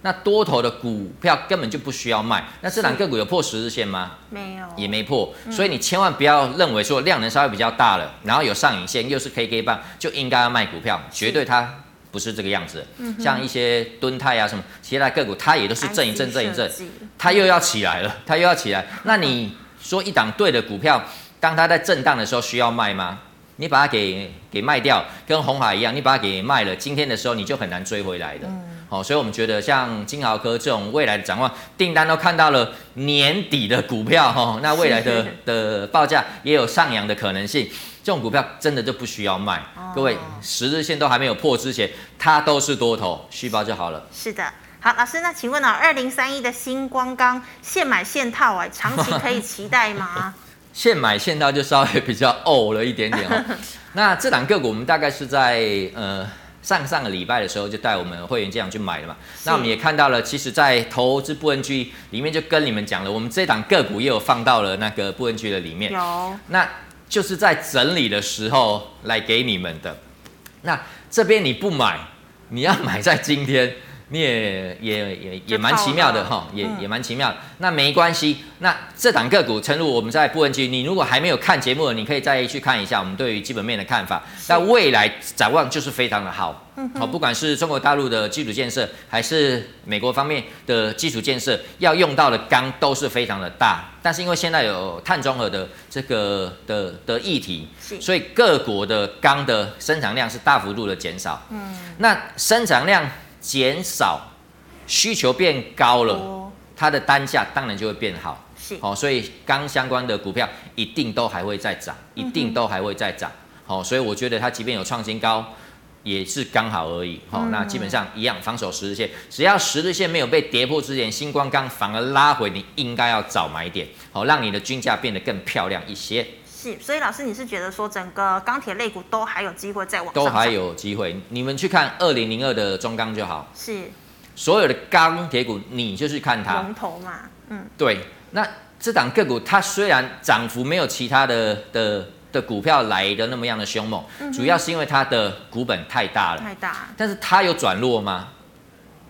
那多头的股票根本就不需要卖。那这两个股有破十日线吗？没有，也没破。所以你千万不要认为说量能稍微比较大了，然后有上影线又是 K K 棒，就应该要卖股票，绝对它不是这个样子。像一些敦泰啊什么其他个股，它也都是震一震震一震，它又要起来了，它又要起来。那你说一档对的股票，当它在震荡的时候需要卖吗？你把它给给卖掉，跟红海一样，你把它给卖了，今天的时候你就很难追回来的。好，所以我们觉得像金豪科这种未来的展望，订单都看到了年底的股票，哈，那未来的的报价也有上扬的可能性。这种股票真的就不需要卖。各位，十日线都还没有破之前，它都是多头，续报就好了。是的，好，老师，那请问呢，二零三一的新光钢现买现套，哎，长期可以期待吗？[LAUGHS] 现买现套就稍微比较呕了一点点哦。[LAUGHS] 那这档个股我们大概是在呃。上上个礼拜的时候，就带我们会员这样去买了嘛。那我们也看到了，其实，在投资部 NG 里面就跟你们讲了，我们这档个股也有放到了那个部 NG 的里面。有。那就是在整理的时候来给你们的。那这边你不买，你要买在今天。你也也也也蛮奇妙的哈，也也蛮奇妙的。那没关系，那这档个股，诚如我们在布恩区，你如果还没有看节目的，你可以再去看一下我们对于基本面的看法。那未来展望就是非常的好，好，不管是中国大陆的基础建设，还是美国方面的基础建设，要用到的钢都是非常的大。但是因为现在有碳中和的这个的的议题，所以各国的钢的生产量是大幅度的减少。嗯，那生产量。减少，需求变高了，它的单价当然就会变好。是，好，所以钢相关的股票一定都还会再涨，一定都还会再涨。好，所以我觉得它即便有创新高，也是刚好而已。好，那基本上一样，防守十日线，只要十日线没有被跌破之前，新光钢反而拉回，你应该要早买点，好，让你的均价变得更漂亮一些。是，所以老师，你是觉得说整个钢铁类股都还有机会再往上？都还有机会，你们去看二零零二的中钢就好。是，所有的钢铁股，你就去看它。龙头嘛，嗯，对。那这档个股，它虽然涨幅没有其他的的的股票来的那么样的凶猛，嗯、主要是因为它的股本太大了。太大。但是它有转弱吗？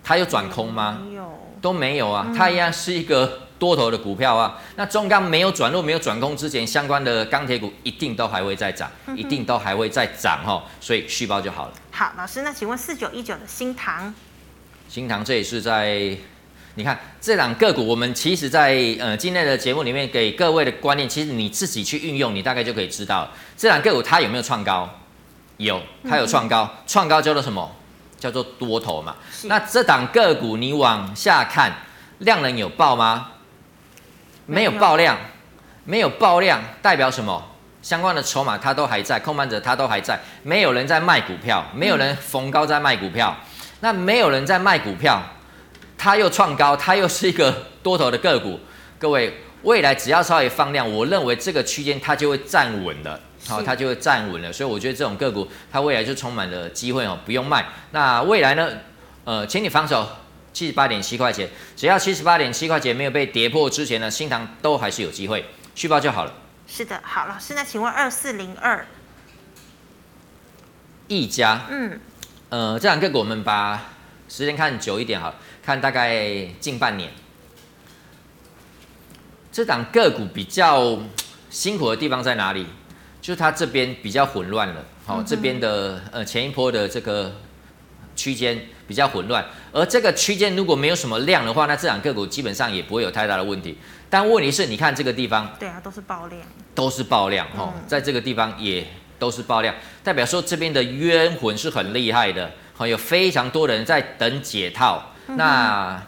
它有转空吗？没有，都没有啊。它一样是一个。多头的股票啊，那中钢没有转弱、没有转空之前，相关的钢铁股一定都还会再涨，嗯、一定都还会再涨哈，所以续报就好了。好，老师，那请问四九一九的新唐，新唐这也是在，你看这档个股，我们其实在呃今天的节目里面给各位的观念，其实你自己去运用，你大概就可以知道这档个股它有没有创高，有，它有创高，创、嗯、高叫做什么？叫做多头嘛。那这档个股你往下看，量能有爆吗？没有爆量，没有爆量代表什么？相关的筹码它都还在，控盘者它都还在，没有人在卖股票，没有人逢高在卖股票，那没有人在卖股票，它又创高，它又是一个多头的个股。各位，未来只要稍微放量，我认为这个区间它就会站稳了，好，它就会站稳了。所以我觉得这种个股它未来就充满了机会哦，不用卖。那未来呢？呃，请你防守。七十八点七块钱，只要七十八点七块钱没有被跌破之前呢，新塘都还是有机会续报就好了。是的，好，老师，那请问二四零二，一家，嗯，呃，这两个股我们把时间看久一点好，看大概近半年，这档个股比较辛苦的地方在哪里？就是它这边比较混乱了，好、哦，这边的呃前一波的这个。区间比较混乱，而这个区间如果没有什么量的话，那这两个股基本上也不会有太大的问题。但问题是，你看这个地方，对啊，都是爆量，都是爆量哈，在这个地方也都是爆量，代表说这边的冤魂是很厉害的，好，有非常多人在等解套。嗯、那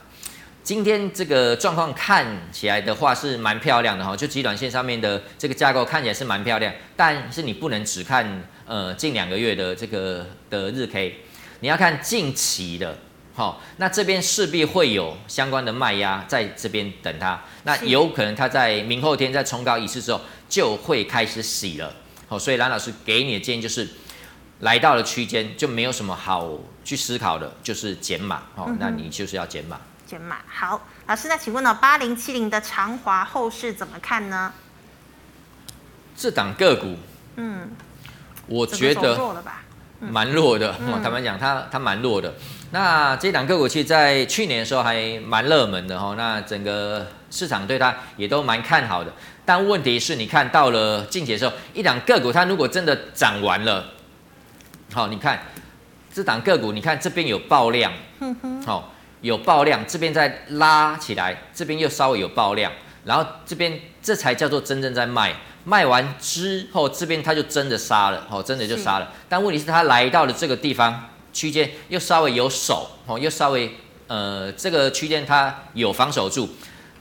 今天这个状况看起来的话是蛮漂亮的哈，就极短线上面的这个架构看起来是蛮漂亮，但是你不能只看呃近两个月的这个的日 K。你要看近期的，好，那这边势必会有相关的卖压在这边等它，那有可能它在明后天再冲高一次之后就会开始洗了，好，所以蓝老师给你的建议就是，来到了区间就没有什么好去思考的，就是减码，好，那你就是要减码。减码，好，老师，那请问呢，八零七零的长华后市怎么看呢？这档个股，嗯，我觉得。蛮弱的，坦白讲，它它蛮弱的。那这档个股其实在去年的时候还蛮热门的哈，那整个市场对它也都蛮看好的。但问题是你看到了近期的时候，一档个股它如果真的涨完了，好，你看这档个股，你看这边有爆量，好，有爆量，这边再拉起来，这边又稍微有爆量，然后这边这才叫做真正在卖。卖完之后，这边他就真的杀了，哦，真的就杀了。但问题是他来到了这个地方区间，又稍微有守，哦，又稍微呃这个区间他有防守住。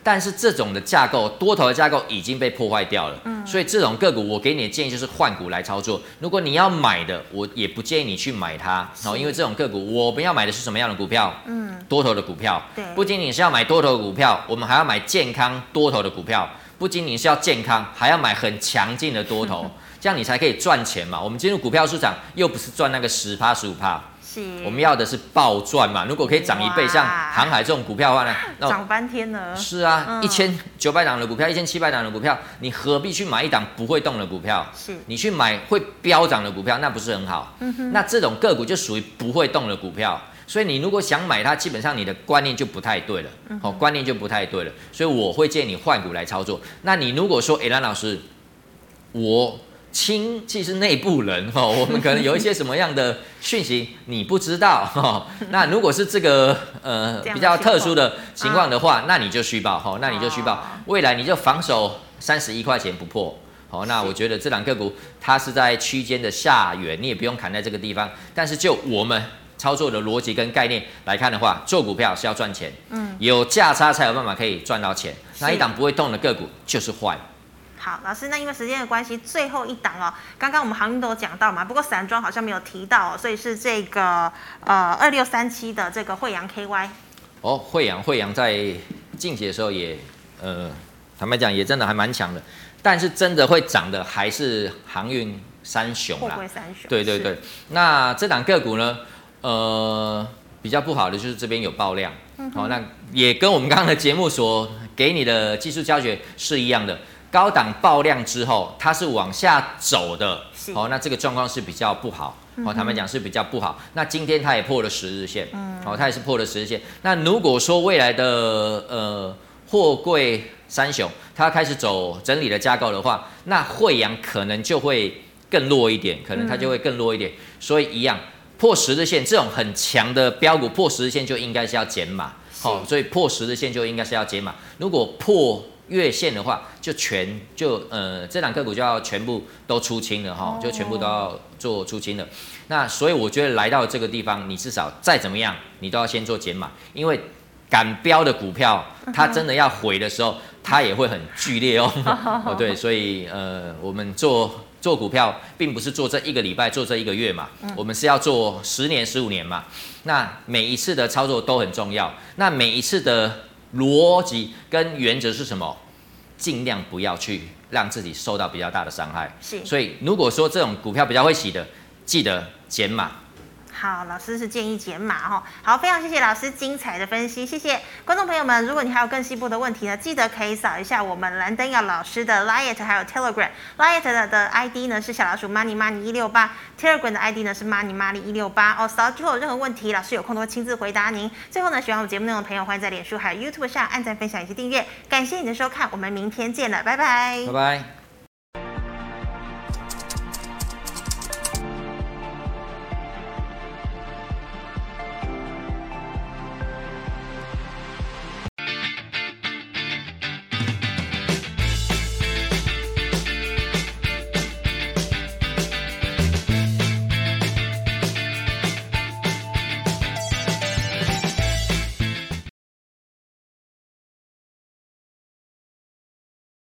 但是这种的架构，多头的架构已经被破坏掉了。嗯。所以这种个股，我给你的建议就是换股来操作。如果你要买的，我也不建议你去买它，哦，因为这种个股，我们要买的是什么样的股票？嗯，多头的股票。对。不仅仅是要买多头的股票，我们还要买健康多头的股票。不仅仅是要健康，还要买很强劲的多头，[LAUGHS] 这样你才可以赚钱嘛。我们进入股票市场又不是赚那个十趴十五趴，是，我们要的是暴赚嘛。如果可以涨一倍，像航海这种股票的话呢，涨翻天了。是啊，一千九百档的股票，一千七百档的股票，你何必去买一档不会动的股票？是，你去买会飙涨的股票，那不是很好？嗯哼，那这种个股就属于不会动的股票。所以你如果想买它，基本上你的观念就不太对了，好、嗯，观念就不太对了。所以我会建议你换股来操作。那你如果说，哎，兰老师，我亲戚是内部人 [LAUGHS] 哈，我们可能有一些什么样的讯息你不知道哈。[LAUGHS] 那如果是这个呃比较特殊的情况的话，那你就虚报哈，那你就虚报，未来你就防守三十一块钱不破。好，那我觉得这两个股它是在区间的下缘，你也不用砍在这个地方。但是就我们。操作的逻辑跟概念来看的话，做股票是要赚钱，嗯，有价差才有办法可以赚到钱。那一档不会动的个股就是坏。好，老师，那因为时间的关系，最后一档哦，刚刚我们航运都有讲到嘛，不过散装好像没有提到，所以是这个呃二六三七的这个惠阳 KY。哦，惠阳，惠阳在近期的时候也呃，坦白讲也真的还蛮强的，但是真的会涨的还是航运三雄啦。货柜三雄。对对对，那这档个股呢？呃，比较不好的就是这边有爆量，好、嗯哦，那也跟我们刚刚的节目所给你的技术教学是一样的。高档爆量之后，它是往下走的，好、哦，那这个状况是比较不好，好、哦，坦白讲是比较不好。那今天它也破了十日线，嗯，好、哦，它也是破了十日线。那如果说未来的呃货柜三雄它开始走整理的架构的话，那惠阳可能就会更弱一点，可能它就会更弱一点。嗯、所以一样。破十日线这种很强的标股，破十日线就应该是要减码，好，所以破十日线就应该是要减码。如果破月线的话，就全就呃这两个股就要全部都出清了哈，就全部都要做出清了。那所以我觉得来到这个地方，你至少再怎么样，你都要先做减码，因为敢标的股票，它真的要毁的时候，[LAUGHS] 它也会很剧烈哦。[LAUGHS] 哦，对，所以呃我们做。做股票并不是做这一个礼拜，做这一个月嘛，我们是要做十年、十五年嘛。那每一次的操作都很重要。那每一次的逻辑跟原则是什么？尽量不要去让自己受到比较大的伤害。是。所以如果说这种股票比较会洗的，记得减码。好，老师是建议减码哈。好，非常谢谢老师精彩的分析，谢谢观众朋友们。如果你还有更细部的问题呢，记得可以扫一下我们蓝灯耀老师的 Line 还有 Telegram。Line 的的 ID 呢是小老鼠 Money Money 一六八，Telegram 的 ID 呢是 Money Money 一六八。哦，扫之后有任何问题，老师有空都会亲自回答您。最后呢，喜欢我们节目内容的朋友，欢迎在脸书还有 YouTube 上按赞、分享以及订阅。感谢你的收看，我们明天见了，拜拜。拜拜。